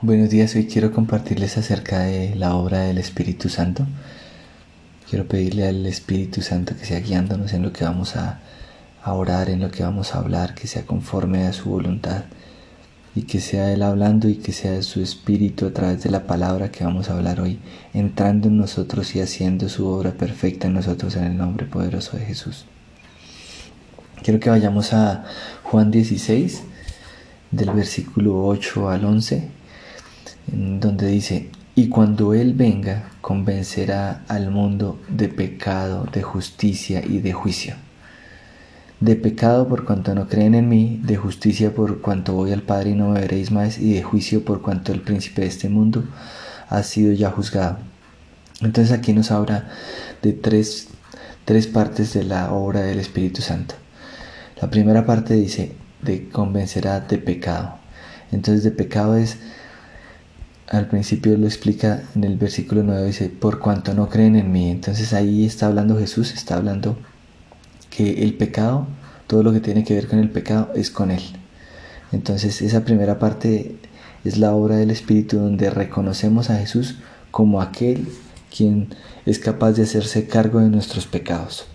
Buenos días, hoy quiero compartirles acerca de la obra del Espíritu Santo. Quiero pedirle al Espíritu Santo que sea guiándonos en lo que vamos a, orar, en lo que vamos a hablar, que sea conforme a su voluntad y que sea Él hablando y que sea su Espíritu a través de la palabra que vamos a hablar hoy, entrando en nosotros y haciendo su obra perfecta en nosotros en el nombre poderoso de Jesús. Quiero que vayamos a Juan 16, del versículo 8 al 11 donde dice, y cuando Él venga, convencerá al mundo de pecado, de justicia y de juicio. De pecado por cuanto no creen en mí, de justicia por cuanto voy al Padre y no me veréis más, y de juicio por cuanto el príncipe de este mundo ha sido ya juzgado. Entonces aquí nos habla de tres, tres partes de la obra del Espíritu Santo. La primera parte dice, de convencerá de pecado. Entonces de pecado es al principio lo explica en el versículo 9, dice, por cuanto no creen en mí. Entonces ahí está hablando Jesús, está hablando que el pecado, todo lo que tiene que ver con el pecado es con Él. Entonces esa primera parte es la obra del Espíritu donde reconocemos a Jesús como aquel quien es capaz de hacerse cargo de nuestros pecados.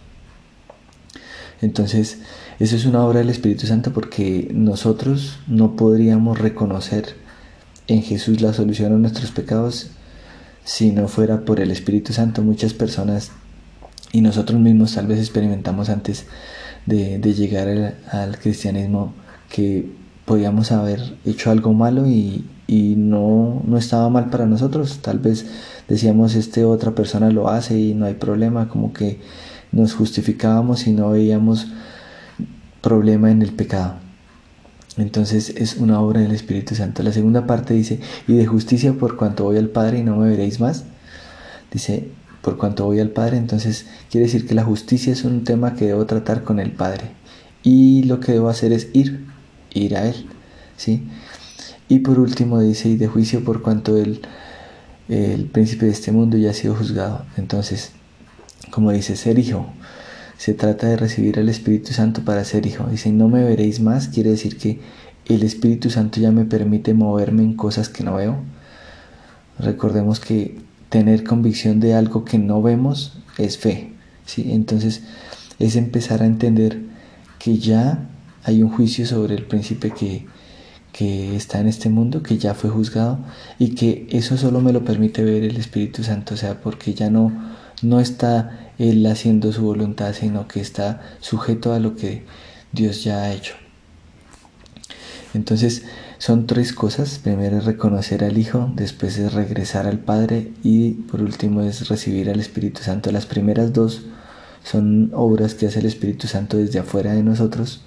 Entonces, eso es una obra del Espíritu Santo porque nosotros no podríamos reconocer en Jesús la solución a nuestros pecados si no fuera por el Espíritu Santo. Muchas personas y nosotros mismos tal vez experimentamos antes de, llegar al, cristianismo que podíamos haber hecho algo malo y, no, no estaba mal para nosotros. Tal vez decíamos, este otra persona lo hace y no hay problema, como que nos justificábamos y no veíamos problema en el pecado. Entonces es una obra del Espíritu Santo. La segunda parte dice, y de justicia por cuanto voy al Padre y no me veréis más. Dice, por cuanto voy al Padre, entonces quiere decir que la justicia es un tema que debo tratar con el Padre. Y lo que debo hacer es ir, ir a Él. ¿sí? Y por último dice, y de juicio por cuanto el, el príncipe de este mundo ya ha sido juzgado. Entonces, como dice, ser hijo se trata de recibir al Espíritu Santo para ser hijo. Dice, no me veréis más, quiere decir que el Espíritu Santo ya me permite moverme en cosas que no veo. Recordemos que tener convicción de algo que no vemos es fe. ¿sí? Entonces es empezar a entender que ya hay un juicio sobre el príncipe que, que está en este mundo, que ya fue juzgado y que eso solo me lo permite ver el Espíritu Santo, o sea, porque ya no, no está él haciendo su voluntad, sino que está sujeto a lo que Dios ya ha hecho. Entonces son tres cosas. Primero es reconocer al Hijo, después es regresar al Padre y por último es recibir al Espíritu Santo. Las primeras dos son obras que hace el Espíritu Santo desde afuera de nosotros,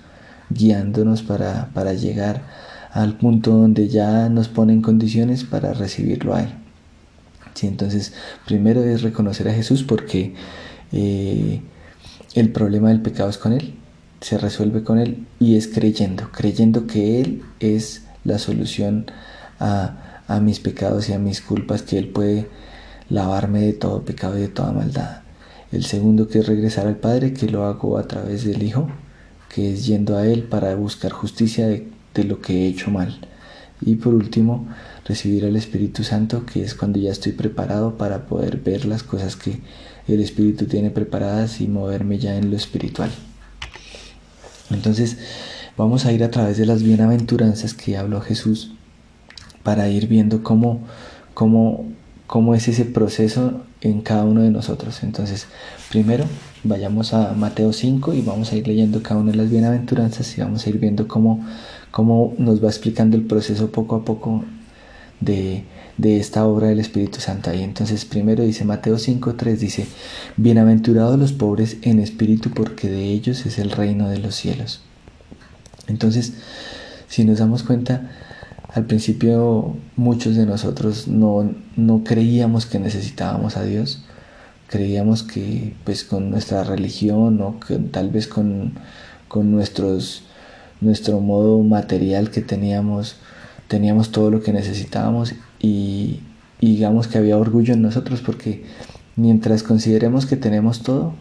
guiándonos para, para llegar al punto donde ya nos ponen condiciones para recibirlo a Él. Sí, entonces, primero es reconocer a Jesús porque eh, el problema del pecado es con Él, se resuelve con Él y es creyendo, creyendo que Él es la solución a, mis pecados y a mis culpas, que Él puede lavarme de todo pecado y de toda maldad. El segundo que es regresar al Padre, que lo hago a través del Hijo, que es yendo a Él para buscar justicia de lo que he hecho mal. Y por último, recibir al Espíritu Santo, que es cuando ya estoy preparado para poder ver las cosas que el Espíritu tiene preparadas y moverme ya en lo espiritual. Entonces, vamos a ir a través de las bienaventuranzas que habló Jesús para ir viendo cómo, cómo, cómo es ese proceso en cada uno de nosotros. Entonces, primero vayamos a Mateo 5 y vamos a ir leyendo cada una de las bienaventuranzas y vamos a ir viendo cómo, cómo nos va explicando el proceso poco a poco de, de esta obra del Espíritu Santo. Y entonces primero dice Mateo 5.3, dice, Bienaventurados los pobres en espíritu porque de ellos es el reino de los cielos. Entonces, si nos damos cuenta, al principio muchos de nosotros no, no creíamos que necesitábamos a Dios, creíamos que pues con nuestra religión o que, tal vez con, con nuestros, nuestro modo material que teníamos, teníamos todo lo que necesitábamos y, digamos que había orgullo en nosotros porque mientras consideremos que tenemos todo,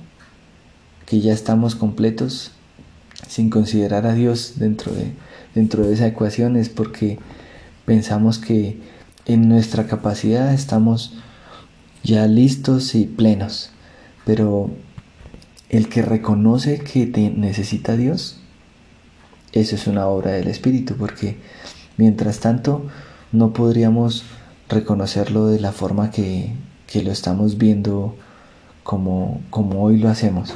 que ya estamos completos, sin considerar a Dios dentro de, dentro de esa ecuación, es porque pensamos que, en nuestra capacidad estamos ya listos y plenos, pero el que reconoce que te necesita a Dios, eso es una obra del Espíritu, porque mientras tanto no podríamos reconocerlo de la forma que, lo estamos viendo como, como hoy lo hacemos.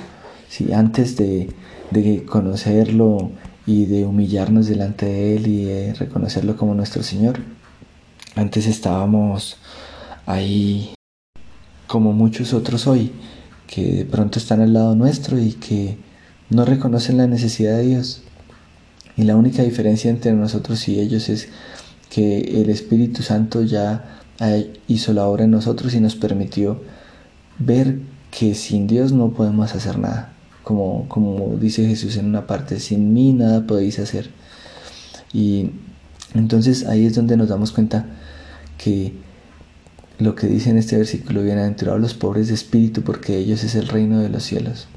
Si antes de, de conocerlo y de humillarnos delante de Él y de reconocerlo como nuestro Señor, antes estábamos ahí como muchos otros hoy, que de pronto están al lado nuestro y que no reconocen la necesidad de Dios. Y la única diferencia entre nosotros y ellos es que el Espíritu Santo ya hizo la obra en nosotros y nos permitió ver que sin Dios no podemos hacer nada. Como, como dice Jesús en una parte, sin mí nada podéis hacer. Y entonces ahí es donde nos damos cuenta que lo que dice en este versículo, bienaventurados los pobres de espíritu, porque ellos es el reino de los cielos.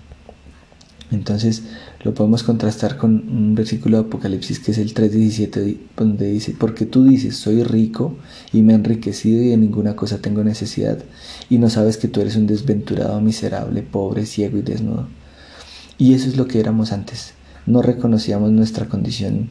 Entonces lo podemos contrastar con un versículo de Apocalipsis que es el 3.17, donde dice, porque tú dices, soy rico y me he enriquecido y de ninguna cosa tengo necesidad, y no sabes que tú eres un desventurado, miserable, pobre, ciego y desnudo. Y eso es lo que éramos antes. No reconocíamos nuestra condición,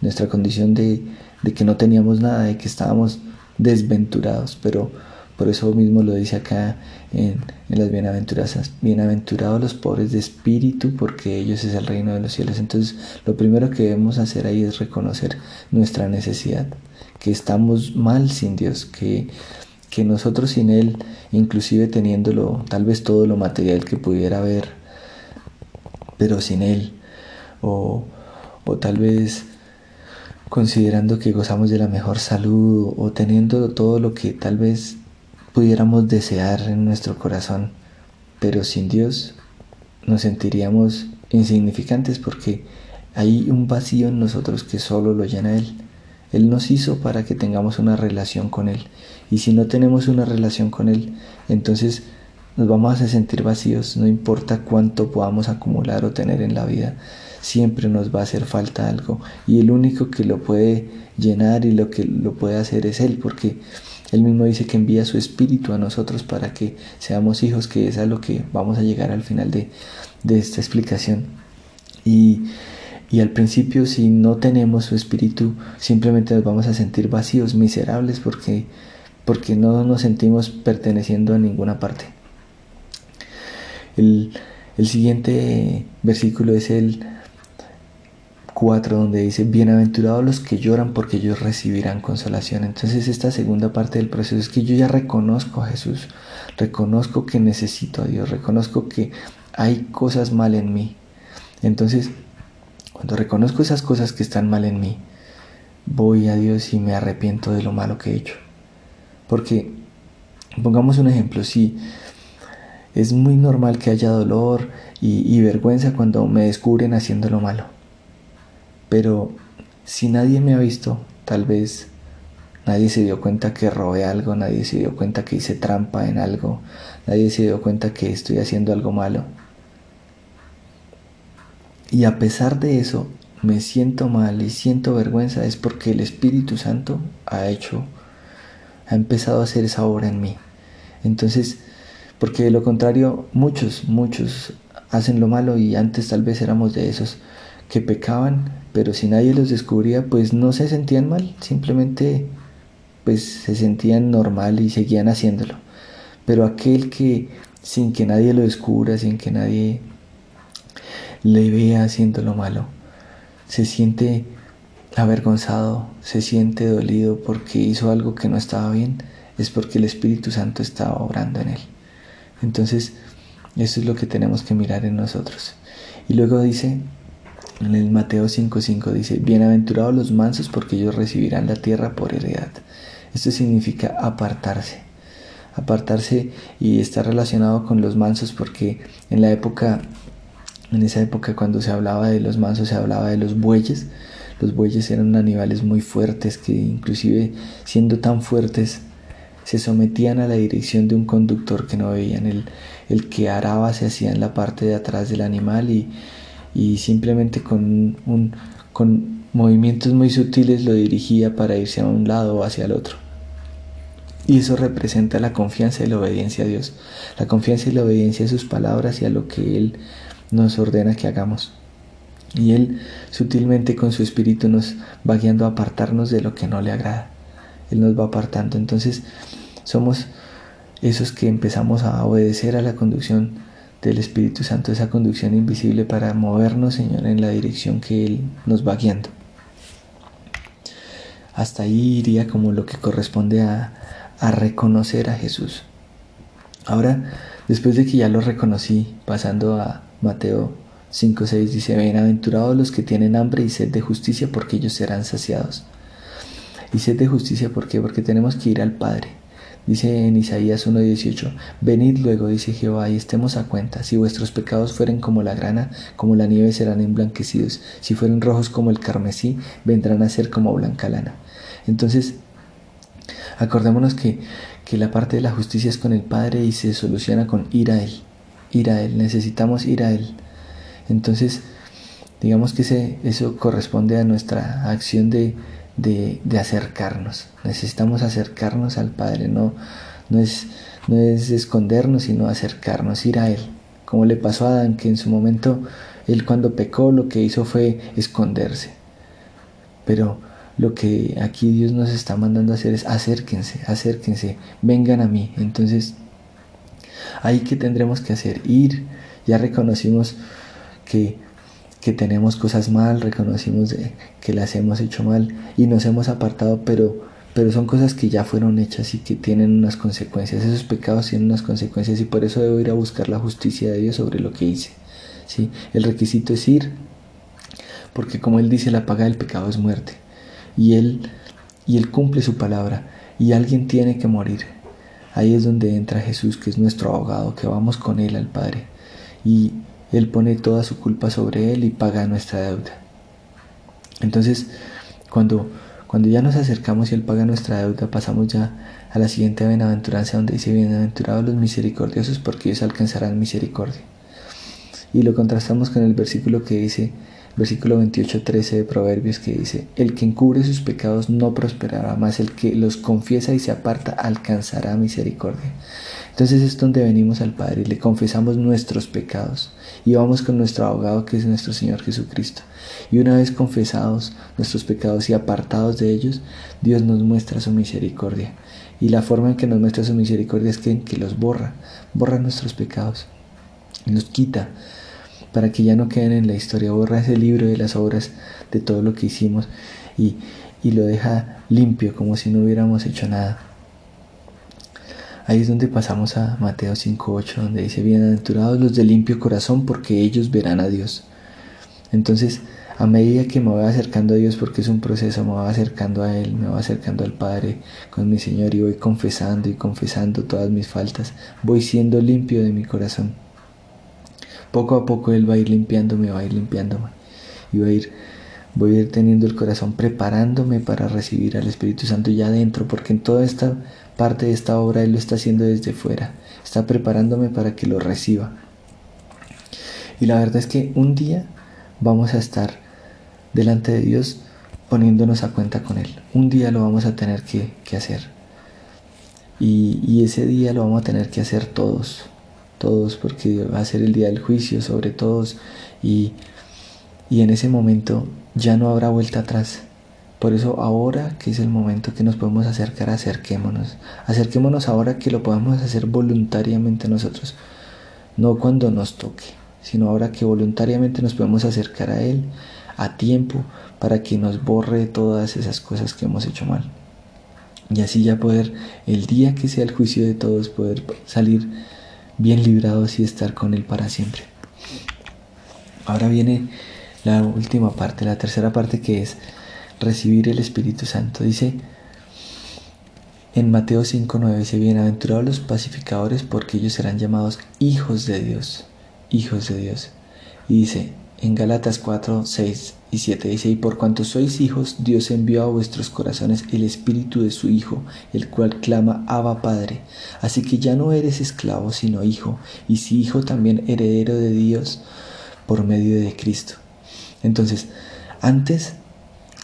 nuestra condición de, de que no teníamos nada, de que estábamos desventurados, pero por eso mismo lo dice acá en, las bienaventuranzas. Bienaventurados los pobres de espíritu, porque ellos es el reino de los cielos. Entonces, lo primero que debemos hacer ahí es reconocer nuestra necesidad, que estamos mal sin Dios, que, que nosotros sin Él, inclusive teniéndolo, tal vez todo lo material que pudiera haber, pero sin Él, o, o tal vez considerando que gozamos de la mejor salud o teniendo todo lo que tal vez pudiéramos desear en nuestro corazón, pero sin Dios nos sentiríamos insignificantes porque hay un vacío en nosotros que solo lo llena Él. Él nos hizo para que tengamos una relación con Él. Y si no tenemos una relación con Él, entonces nos vamos a sentir vacíos, no importa cuánto podamos acumular o tener en la vida siempre nos va a hacer falta algo y el único que lo puede llenar y lo que lo puede hacer es Él, porque Él mismo dice que envía su espíritu a nosotros para que seamos hijos, que es a lo que vamos a llegar al final de, esta explicación. Y, al principio si no tenemos su espíritu, simplemente nos vamos a sentir vacíos, miserables, porque, porque no nos sentimos perteneciendo a ninguna parte. El siguiente versículo es el 4 donde dice, bienaventurados los que lloran porque ellos recibirán consolación. Entonces esta segunda parte del proceso es que yo ya reconozco a Jesús, reconozco que necesito a Dios, reconozco que hay cosas mal en mí. Entonces, cuando reconozco esas cosas que están mal en mí, voy a Dios y me arrepiento de lo malo que he hecho. Porque, pongamos un ejemplo, si es muy normal que haya dolor y, y vergüenza cuando me descubren haciendo lo malo pero si nadie me ha visto, tal vez nadie se dio cuenta que robé algo, nadie se dio cuenta que hice trampa en algo, nadie se dio cuenta que estoy haciendo algo malo. Y a pesar de eso, me siento mal y siento vergüenza es porque el Espíritu Santo ha hecho, ha empezado a hacer esa obra en mí. Entonces, porque de lo contrario, muchos, muchos hacen lo malo y antes tal vez éramos de esos que pecaban, pero si nadie los descubría, pues no se sentían mal, simplemente pues se sentían normal y seguían haciéndolo. Pero aquel que sin que nadie lo descubra, sin que nadie le vea haciendo lo malo, se siente avergonzado, se siente dolido porque hizo algo que no estaba bien, es porque el Espíritu Santo estaba obrando en él. Entonces, eso es lo que tenemos que mirar en nosotros. Y luego dice, en el Mateo 5:5 dice, bienaventurados los mansos porque ellos recibirán la tierra por heredad. Esto significa apartarse. Apartarse y está relacionado con los mansos porque en la época, en esa época cuando se hablaba de los mansos se hablaba de los bueyes. Los bueyes eran animales muy fuertes que inclusive siendo tan fuertes se sometían a la dirección de un conductor que no veían. El, el que araba se hacía en la parte de atrás del animal y, y simplemente con, con movimientos muy sutiles lo dirigía para irse a un lado o hacia el otro. Y eso representa la confianza y la obediencia a Dios. La confianza y la obediencia a sus palabras y a lo que Él nos ordena que hagamos. Y Él sutilmente con su espíritu nos va guiando a apartarnos de lo que no le agrada. Él nos va apartando. Entonces somos esos que empezamos a obedecer a la conducción del Espíritu Santo, esa conducción invisible para movernos, Señor, en la dirección que Él nos va guiando. Hasta ahí iría como lo que corresponde a, reconocer a Jesús. Ahora, después de que ya lo reconocí, pasando a Mateo 5.6, dice, bienaventurados los que tienen hambre y sed de justicia, porque ellos serán saciados. Y sed de justicia, ¿por qué? Porque tenemos que ir al Padre. Dice en Isaías 1.18, venid luego, dice Jehová, y estemos a cuenta. Si vuestros pecados fueren como la grana, como la nieve serán emblanquecidos. Si fueren rojos como el carmesí, vendrán a ser como blanca lana. Entonces, Acordémonos que, que la parte de la justicia es con el Padre y se soluciona con ir a Él. Ir a Él, necesitamos ir a Él. Entonces, digamos que ese, eso corresponde a nuestra acción de, de, acercarnos. Necesitamos acercarnos al Padre, no, no, es, no es escondernos, sino acercarnos, ir a Él. Como le pasó a Adán, que en su momento, él cuando pecó lo que hizo fue esconderse. Pero lo que aquí Dios nos está mandando a hacer es acérquense, acérquense, vengan a mí. Entonces, ahí que tendremos que hacer, ir, ya reconocimos que, que tenemos cosas mal, reconocimos que las hemos hecho mal y nos hemos apartado, pero, pero son cosas que ya fueron hechas y que tienen unas consecuencias. Esos pecados tienen unas consecuencias y por eso debo ir a buscar la justicia de Dios sobre lo que hice. ¿sí? El requisito es ir, porque como Él dice, la paga del pecado es muerte y Él, y Él cumple su palabra y alguien tiene que morir. Ahí es donde entra Jesús, que es nuestro abogado, que vamos con Él al Padre. Y Él pone toda su culpa sobre Él y paga nuestra deuda. Entonces, cuando, cuando ya nos acercamos y Él paga nuestra deuda, pasamos ya a la siguiente bienaventuranza donde dice, bienaventurados los misericordiosos porque ellos alcanzarán misericordia. Y lo contrastamos con el versículo que dice, versículo 28-13 de Proverbios que dice, el que encubre sus pecados no prosperará, más el que los confiesa y se aparta alcanzará misericordia. Entonces es donde venimos al Padre y le confesamos nuestros pecados y vamos con nuestro abogado que es nuestro Señor Jesucristo. Y una vez confesados nuestros pecados y apartados de ellos, Dios nos muestra su misericordia. Y la forma en que nos muestra su misericordia es que, que los borra, borra nuestros pecados, los quita para que ya no queden en la historia. Borra ese libro de las obras de todo lo que hicimos y, y lo deja limpio como si no hubiéramos hecho nada. Ahí es donde pasamos a Mateo 5.8, donde dice, bienaventurados los de limpio corazón, porque ellos verán a Dios. Entonces, a medida que me voy acercando a Dios, porque es un proceso, me voy acercando a Él, me voy acercando al Padre con mi Señor y voy confesando y confesando todas mis faltas, voy siendo limpio de mi corazón poco a poco Él va a ir limpiándome, va a ir limpiándome. Y va a ir, voy a ir teniendo el corazón preparándome para recibir al Espíritu Santo ya adentro, porque en toda esta parte de esta obra Él lo está haciendo desde fuera. Está preparándome para que lo reciba. Y la verdad es que un día vamos a estar delante de Dios poniéndonos a cuenta con Él. Un día lo vamos a tener que, hacer. Y, y, ese día lo vamos a tener que hacer todos todos, porque va a ser el día del juicio sobre todos y, y en ese momento ya no habrá vuelta atrás. Por eso ahora que es el momento que nos podemos acercar, acerquémonos. Acerquémonos ahora que lo podemos hacer voluntariamente nosotros. No cuando nos toque, sino ahora que voluntariamente nos podemos acercar a Él a tiempo para que nos borre todas esas cosas que hemos hecho mal. Y así ya poder, el día que sea el juicio de todos, poder salir bien librados y estar con Él para siempre. Ahora viene la última parte, la tercera parte que es recibir el Espíritu Santo. Dice en Mateo 5.9, dice, bienaventurados los pacificadores porque ellos serán llamados hijos de Dios, hijos de Dios. Y dice en Galatas 4.6 y 7 dice, y por cuanto sois hijos, Dios envió a vuestros corazones el espíritu de su Hijo, el cual clama, Abba Padre. Así que ya no eres esclavo, sino hijo, y si hijo también heredero de Dios por medio de Cristo. Entonces, antes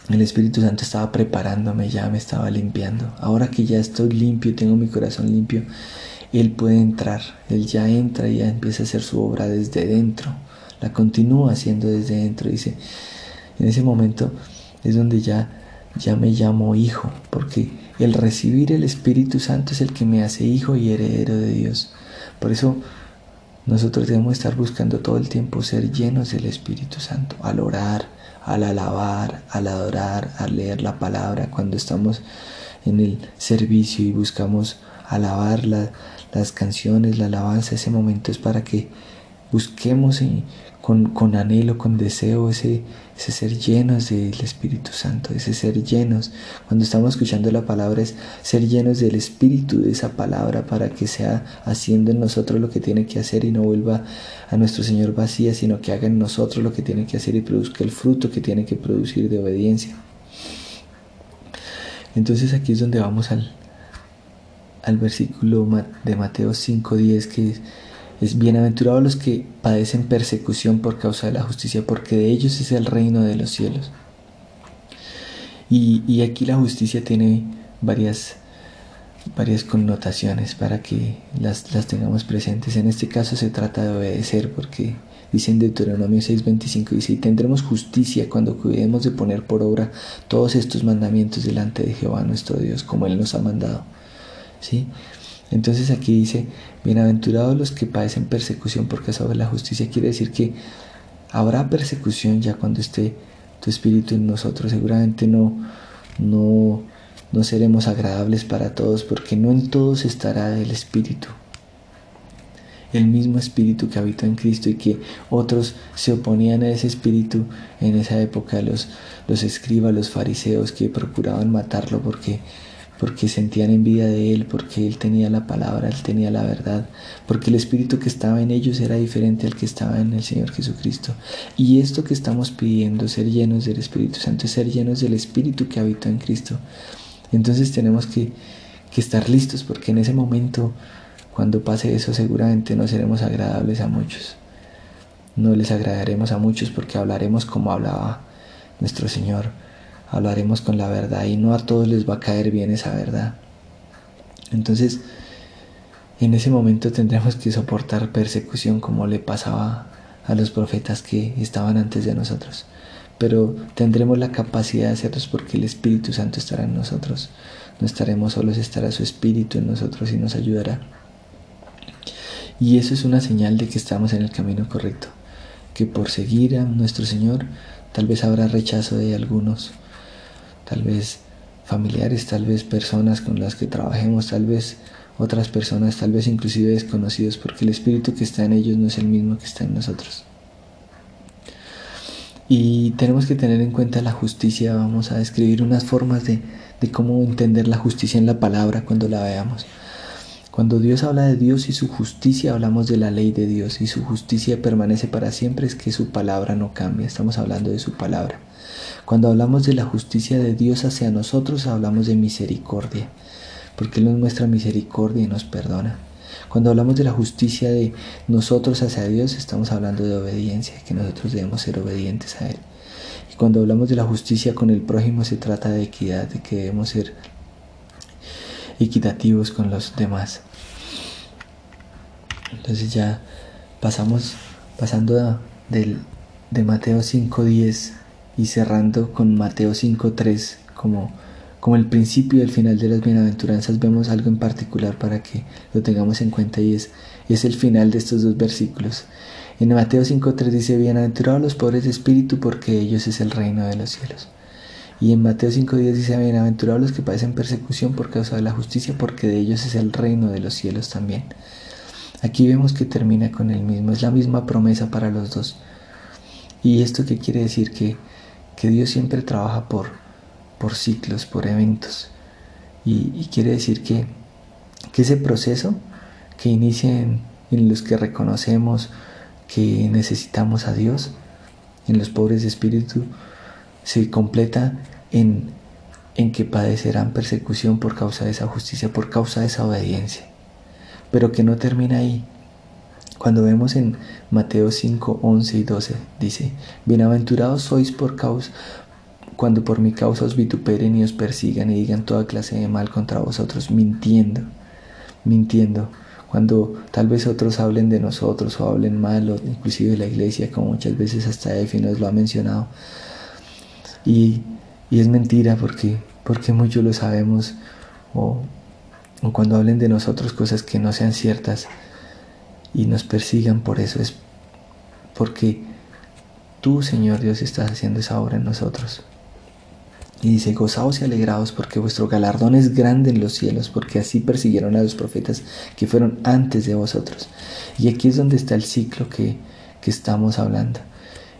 el Espíritu Santo estaba preparándome, ya me estaba limpiando. Ahora que ya estoy limpio, tengo mi corazón limpio, Él puede entrar. Él ya entra y ya empieza a hacer su obra desde dentro. La continúa haciendo desde dentro. Dice, en ese momento es donde ya, ya me llamo hijo, porque el recibir el Espíritu Santo es el que me hace hijo y heredero de Dios. Por eso nosotros debemos estar buscando todo el tiempo ser llenos del Espíritu Santo, al orar, al alabar, al adorar, al leer la palabra, cuando estamos en el servicio y buscamos alabar las canciones, la alabanza, ese momento es para que busquemos y con, anhelo, con deseo, ese, ese ser llenos del Espíritu Santo, ese ser llenos. Cuando estamos escuchando la palabra es ser llenos del Espíritu de esa palabra para que sea haciendo en nosotros lo que tiene que hacer y no vuelva a nuestro Señor vacía, sino que haga en nosotros lo que tiene que hacer y produzca el fruto que tiene que producir de obediencia. Entonces aquí es donde vamos al, al versículo de Mateo 5.10 que es es bienaventurado los que padecen persecución por causa de la justicia, porque de ellos es el reino de los cielos. Y, aquí la justicia tiene varias, varias connotaciones para que las, las tengamos presentes. En este caso se trata de obedecer, porque dice en Deuteronomio 6:25, dice, y tendremos justicia cuando cuidemos de poner por obra todos estos mandamientos delante de Jehová nuestro Dios, como Él nos ha mandado. ¿Sí? Entonces aquí dice, bienaventurados los que padecen persecución porque sobre la justicia quiere decir que habrá persecución ya cuando esté tu espíritu en nosotros. Seguramente no, no, no seremos agradables para todos porque no en todos estará el espíritu. El mismo espíritu que habitó en Cristo y que otros se oponían a ese espíritu en esa época, los, los escribas, los fariseos que procuraban matarlo porque porque sentían envidia de él, porque él tenía la palabra, él tenía la verdad, porque el espíritu que estaba en ellos era diferente al que estaba en el Señor Jesucristo. Y esto que estamos pidiendo, ser llenos del Espíritu Santo, es ser llenos del espíritu que habitó en Cristo. Entonces tenemos que, que estar listos, porque en ese momento, cuando pase eso, seguramente no seremos agradables a muchos. No les agradaremos a muchos porque hablaremos como hablaba nuestro Señor hablaremos con la verdad y no a todos les va a caer bien esa verdad. Entonces, en ese momento tendremos que soportar persecución como le pasaba a los profetas que estaban antes de nosotros. Pero tendremos la capacidad de hacerlos porque el Espíritu Santo estará en nosotros. No estaremos solos, estará su Espíritu en nosotros y nos ayudará. Y eso es una señal de que estamos en el camino correcto. Que por seguir a nuestro Señor tal vez habrá rechazo de algunos, tal vez familiares, tal vez personas con las que trabajemos, tal vez otras personas, tal vez inclusive desconocidos, porque el espíritu que está en ellos no es el mismo que está en nosotros. Y tenemos que tener en cuenta la justicia, vamos a describir unas formas de, de cómo entender la justicia en la palabra cuando la veamos. Cuando Dios habla de Dios y su justicia, hablamos de la ley de Dios y su justicia permanece para siempre, es que su palabra no cambia, estamos hablando de su palabra. Cuando hablamos de la justicia de Dios hacia nosotros, hablamos de misericordia, porque Él nos muestra misericordia y nos perdona. Cuando hablamos de la justicia de nosotros hacia Dios, estamos hablando de obediencia, que nosotros debemos ser obedientes a Él. Y cuando hablamos de la justicia con el prójimo, se trata de equidad, de que debemos ser equitativos con los demás. Entonces ya pasamos, pasando de, de Mateo 5.10 y cerrando con Mateo 5.3 como, como el principio y el final de las bienaventuranzas vemos algo en particular para que lo tengamos en cuenta y es, es el final de estos dos versículos. En Mateo 5.3 dice, bienaventurados los pobres de espíritu porque ellos es el reino de los cielos. Y en Mateo 5.10 dice, bienaventurados los que padecen persecución por causa de la justicia porque de ellos es el reino de los cielos también. Aquí vemos que termina con el mismo, es la misma promesa para los dos. ¿Y esto qué quiere decir? Que que Dios siempre trabaja por, por ciclos, por eventos. Y, quiere decir que, ese proceso que inicia en, los que reconocemos que necesitamos a Dios, en los pobres de espíritu, se completa en, en que padecerán persecución por causa de esa justicia, por causa de esa obediencia. Pero que no termina ahí, cuando vemos en Mateo 5, 11 y 12, dice, Bienaventurados sois por causa, cuando por mi causa os vituperen y os persigan y digan toda clase de mal contra vosotros, mintiendo, mintiendo. Cuando tal vez otros hablen de nosotros o hablen mal, o inclusive de la iglesia, como muchas veces hasta Efi nos lo ha mencionado. Y, es mentira porque, porque muchos lo sabemos, o, o cuando hablen de nosotros cosas que no sean ciertas y nos persigan por eso, es porque tú, Señor Dios, estás haciendo esa obra en nosotros. Y dice, gozaos y alegraos porque vuestro galardón es grande en los cielos, porque así persiguieron a los profetas que fueron antes de vosotros. Y aquí es donde está el ciclo que, que estamos hablando.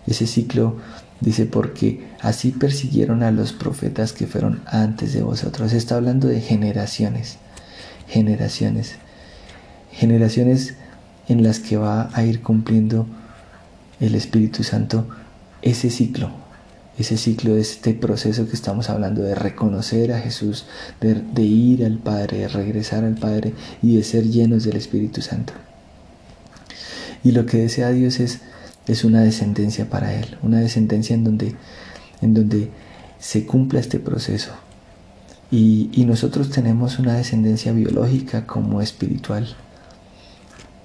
Ese ciclo dice, porque así persiguieron a los profetas que fueron antes de vosotros. Está hablando de generaciones, generaciones, generaciones en las que va a ir cumpliendo el Espíritu Santo ese ciclo, ese ciclo de este proceso que estamos hablando de reconocer a Jesús, de, ir al Padre, de regresar al Padre y de ser llenos del Espíritu Santo. Y lo que desea Dios es, es una descendencia para Él, una descendencia en donde, en donde se cumpla este proceso. Y, y nosotros tenemos una descendencia biológica como espiritual.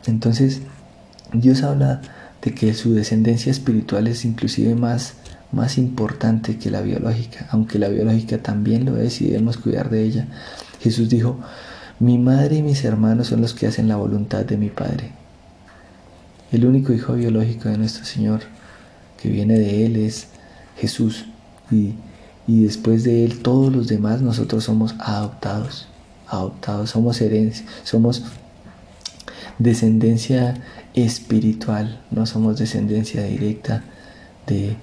Entonces, Dios habla de que su descendencia espiritual es inclusive más, más importante que la biológica, aunque la biológica también lo es y debemos cuidar de ella. Jesús dijo, mi madre y mis hermanos son los que hacen la voluntad de mi Padre. El único hijo biológico de nuestro Señor que viene de Él es Jesús y, y después de Él todos los demás nosotros somos adoptados, adoptados, somos herencia, somos descendencia espiritual, no somos descendencia directa de,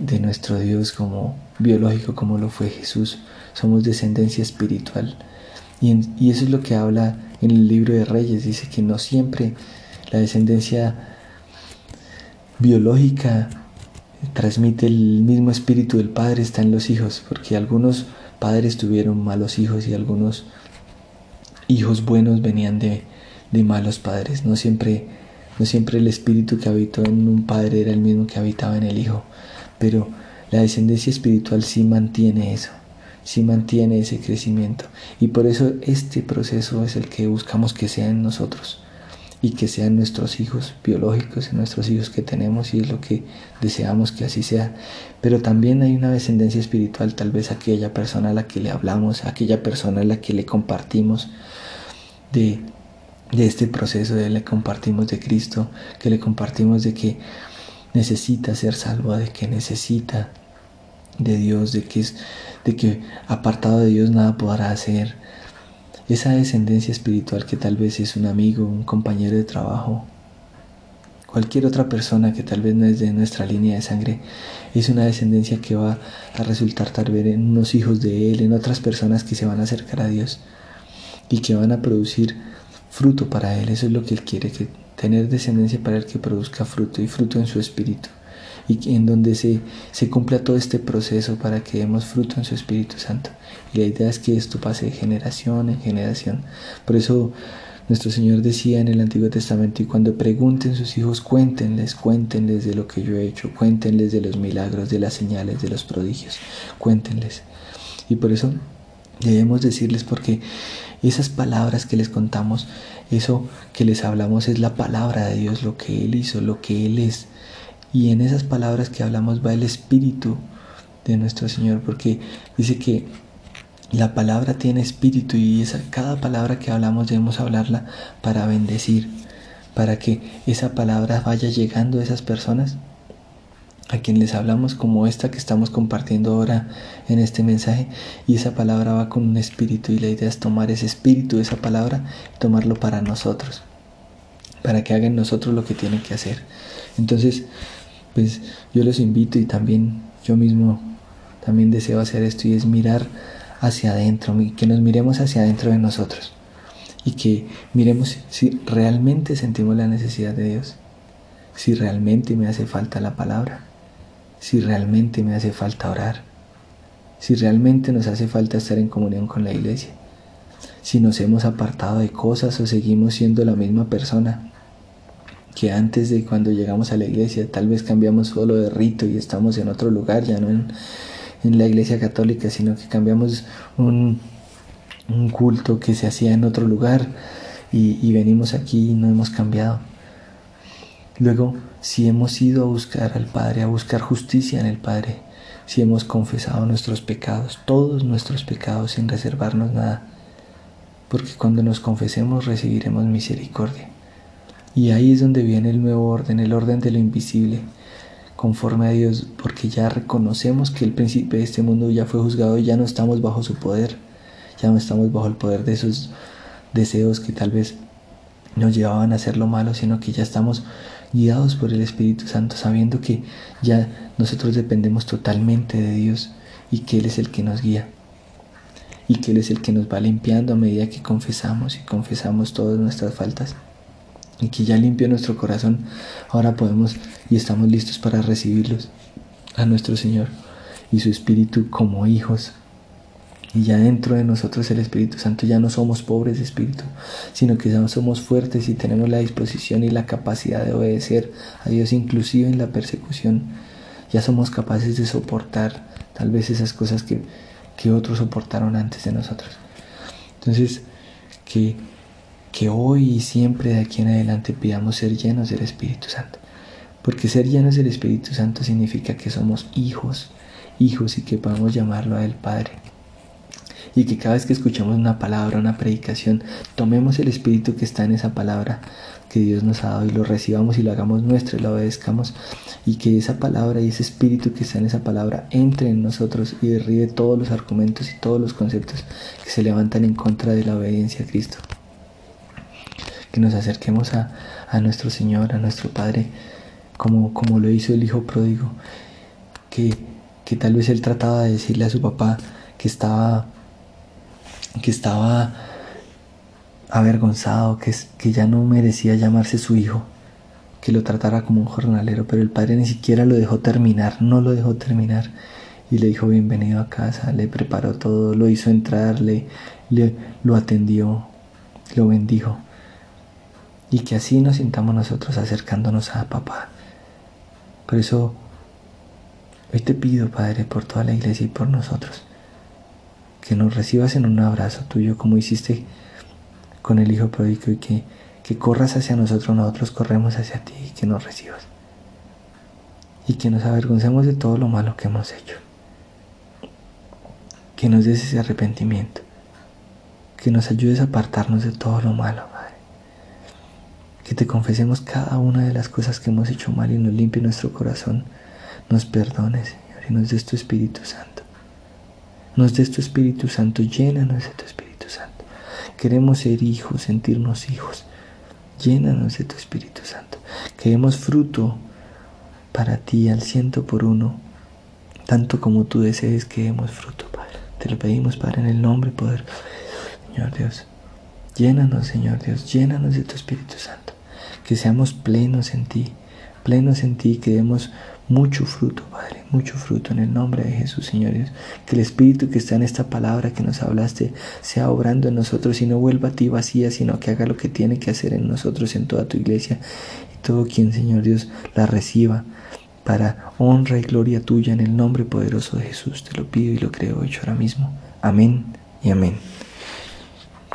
de, nuestro Dios como biológico como lo fue Jesús, somos descendencia espiritual. Y, y eso es lo que habla en el libro de Reyes, dice que no siempre la descendencia biológica transmite el mismo espíritu del Padre, está en los hijos, porque algunos padres tuvieron malos hijos y algunos hijos buenos venían de, de malos padres. No siempre, no siempre el espíritu que habitó en un padre era el mismo que habitaba en el hijo, pero la descendencia espiritual sí mantiene eso, sí mantiene ese crecimiento. Y por eso este proceso es el que buscamos que sea en nosotros y que sean nuestros hijos biológicos, nuestros hijos que tenemos y es lo que deseamos que así sea. Pero también hay una descendencia espiritual, tal vez aquella persona a la que le hablamos, aquella persona a la que le compartimos de de este proceso de le compartimos de Cristo, que le compartimos de que necesita ser salvo, de que necesita de Dios, de que, es, de que apartado de Dios nada podrá hacer. Esa descendencia espiritual que tal vez es un amigo, un compañero de trabajo, cualquier otra persona que tal vez no es de nuestra línea de sangre, es una descendencia que va a resultar tal vez en unos hijos de Él, en otras personas que se van a acercar a Dios y que van a producir fruto para Él. Eso es lo que Él quiere, que tener descendencia para Él que produzca fruto y fruto en su espíritu. Y en donde se, se cumpla todo este proceso para que demos fruto en su Espíritu Santo. Y la idea es que esto pase de generación en generación. Por eso nuestro Señor decía en el Antiguo Testamento, y cuando pregunten sus hijos, cuéntenles, cuéntenles de lo que yo he hecho, cuéntenles de los milagros, de las señales, de los prodigios, cuéntenles. Y por eso debemos decirles porque esas palabras que les contamos, eso que les hablamos es la palabra de Dios, lo que Él hizo, lo que Él es. Y en esas palabras que hablamos va el espíritu de nuestro Señor, porque dice que la palabra tiene espíritu y esa, cada palabra que hablamos debemos hablarla para bendecir, para que esa palabra vaya llegando a esas personas a quien les hablamos como esta que estamos compartiendo ahora en este mensaje y esa palabra va con un espíritu y la idea es tomar ese espíritu, esa palabra, tomarlo para nosotros, para que hagan nosotros lo que tienen que hacer. Entonces, pues yo los invito y también yo mismo también deseo hacer esto y es mirar hacia adentro, que nos miremos hacia adentro de nosotros y que miremos si realmente sentimos la necesidad de Dios, si realmente me hace falta la palabra si realmente me hace falta orar, si realmente nos hace falta estar en comunión con la iglesia, si nos hemos apartado de cosas o seguimos siendo la misma persona. que antes de cuando llegamos a la iglesia tal vez cambiamos solo de rito y estamos en otro lugar, ya no en, la iglesia católica, sino que cambiamos un, culto que se hacía en otro lugar y, y venimos aquí y no hemos cambiado. Luego, si hemos ido a buscar al Padre, a buscar justicia en el Padre, si hemos confesado nuestros pecados, todos nuestros pecados sin reservarnos nada, porque cuando nos confesemos recibiremos misericordia. Y ahí es donde viene el nuevo orden, el orden de lo invisible, conforme a Dios, porque ya reconocemos que el príncipe de este mundo ya fue juzgado y ya no estamos bajo su poder, ya no estamos bajo el poder de esos deseos que tal vez nos llevaban a hacer lo malo, sino que ya estamos guiados por el Espíritu Santo, sabiendo que ya nosotros dependemos totalmente de Dios y que Él es el que nos guía y que Él es el que nos va limpiando a medida que confesamos y confesamos todas nuestras faltas y que ya limpió nuestro corazón, ahora podemos y estamos listos para recibirlos a nuestro Señor y su Espíritu como hijos y ya dentro de nosotros el Espíritu Santo ya no somos pobres de espíritu, sino que somos fuertes y tenemos la disposición y la capacidad de obedecer a Dios inclusive en la persecución. Ya somos capaces de soportar tal vez esas cosas que, que otros soportaron antes de nosotros. Entonces, que, que hoy y siempre de aquí en adelante pidamos ser llenos del Espíritu Santo. Porque ser llenos del Espíritu Santo significa que somos hijos, hijos y que podemos llamarlo a Él Padre y que cada vez que escuchamos una palabra, una predicación, tomemos el espíritu que está en esa palabra que Dios nos ha dado y lo recibamos y lo hagamos nuestro y lo obedezcamos y que esa palabra y ese espíritu que está en esa palabra entre en nosotros y derribe todos los argumentos y todos los conceptos que se levantan en contra de la obediencia a Cristo. Que nos acerquemos a, nuestro Señor, a nuestro Padre, como, como lo hizo el Hijo pródigo, que, que tal vez él trataba de decirle a su papá que estaba que estaba avergonzado, que, que ya no merecía llamarse su hijo, que lo tratara como un jornalero, pero el padre ni siquiera lo dejó terminar, no lo dejó terminar y le dijo bienvenido a casa, le preparó todo, lo hizo entrar, le, lo atendió, lo bendijo. Y que así nos sintamos nosotros acercándonos a papá. Por eso hoy te pido, Padre, por toda la iglesia y por nosotros, que nos recibas en un abrazo tuyo como hiciste con el Hijo Pródigo y que, que corras hacia nosotros, nosotros corremos hacia ti y que nos recibas. Y que nos avergoncemos de todo lo malo que hemos hecho. Que nos des ese arrepentimiento. Que nos ayudes a apartarnos de todo lo malo, Padre. Que te confesemos cada una de las cosas que hemos hecho mal y nos limpie nuestro corazón. Nos perdones, Señor, y nos des tu Espíritu Santo nos des tu Espíritu Santo, llénanos de tu Espíritu Santo. Queremos ser hijos, sentirnos hijos. Llénanos de tu Espíritu Santo. Queremos fruto para ti al ciento por uno, tanto como tú desees que demos fruto, Padre. Te lo pedimos, Padre, en el nombre y poder, Señor Dios. Llénanos, Señor Dios, llénanos de tu Espíritu Santo. Que seamos plenos en ti, plenos en ti, que demos mucho fruto, Padre, mucho fruto en el nombre de Jesús, Señor Dios. Que el Espíritu que está en esta palabra que nos hablaste sea obrando en nosotros y no vuelva a ti vacía, sino que haga lo que tiene que hacer en nosotros, en toda tu iglesia y todo quien, Señor Dios, la reciba para honra y gloria tuya en el nombre poderoso de Jesús. Te lo pido y lo creo hecho ahora mismo. Amén y amén.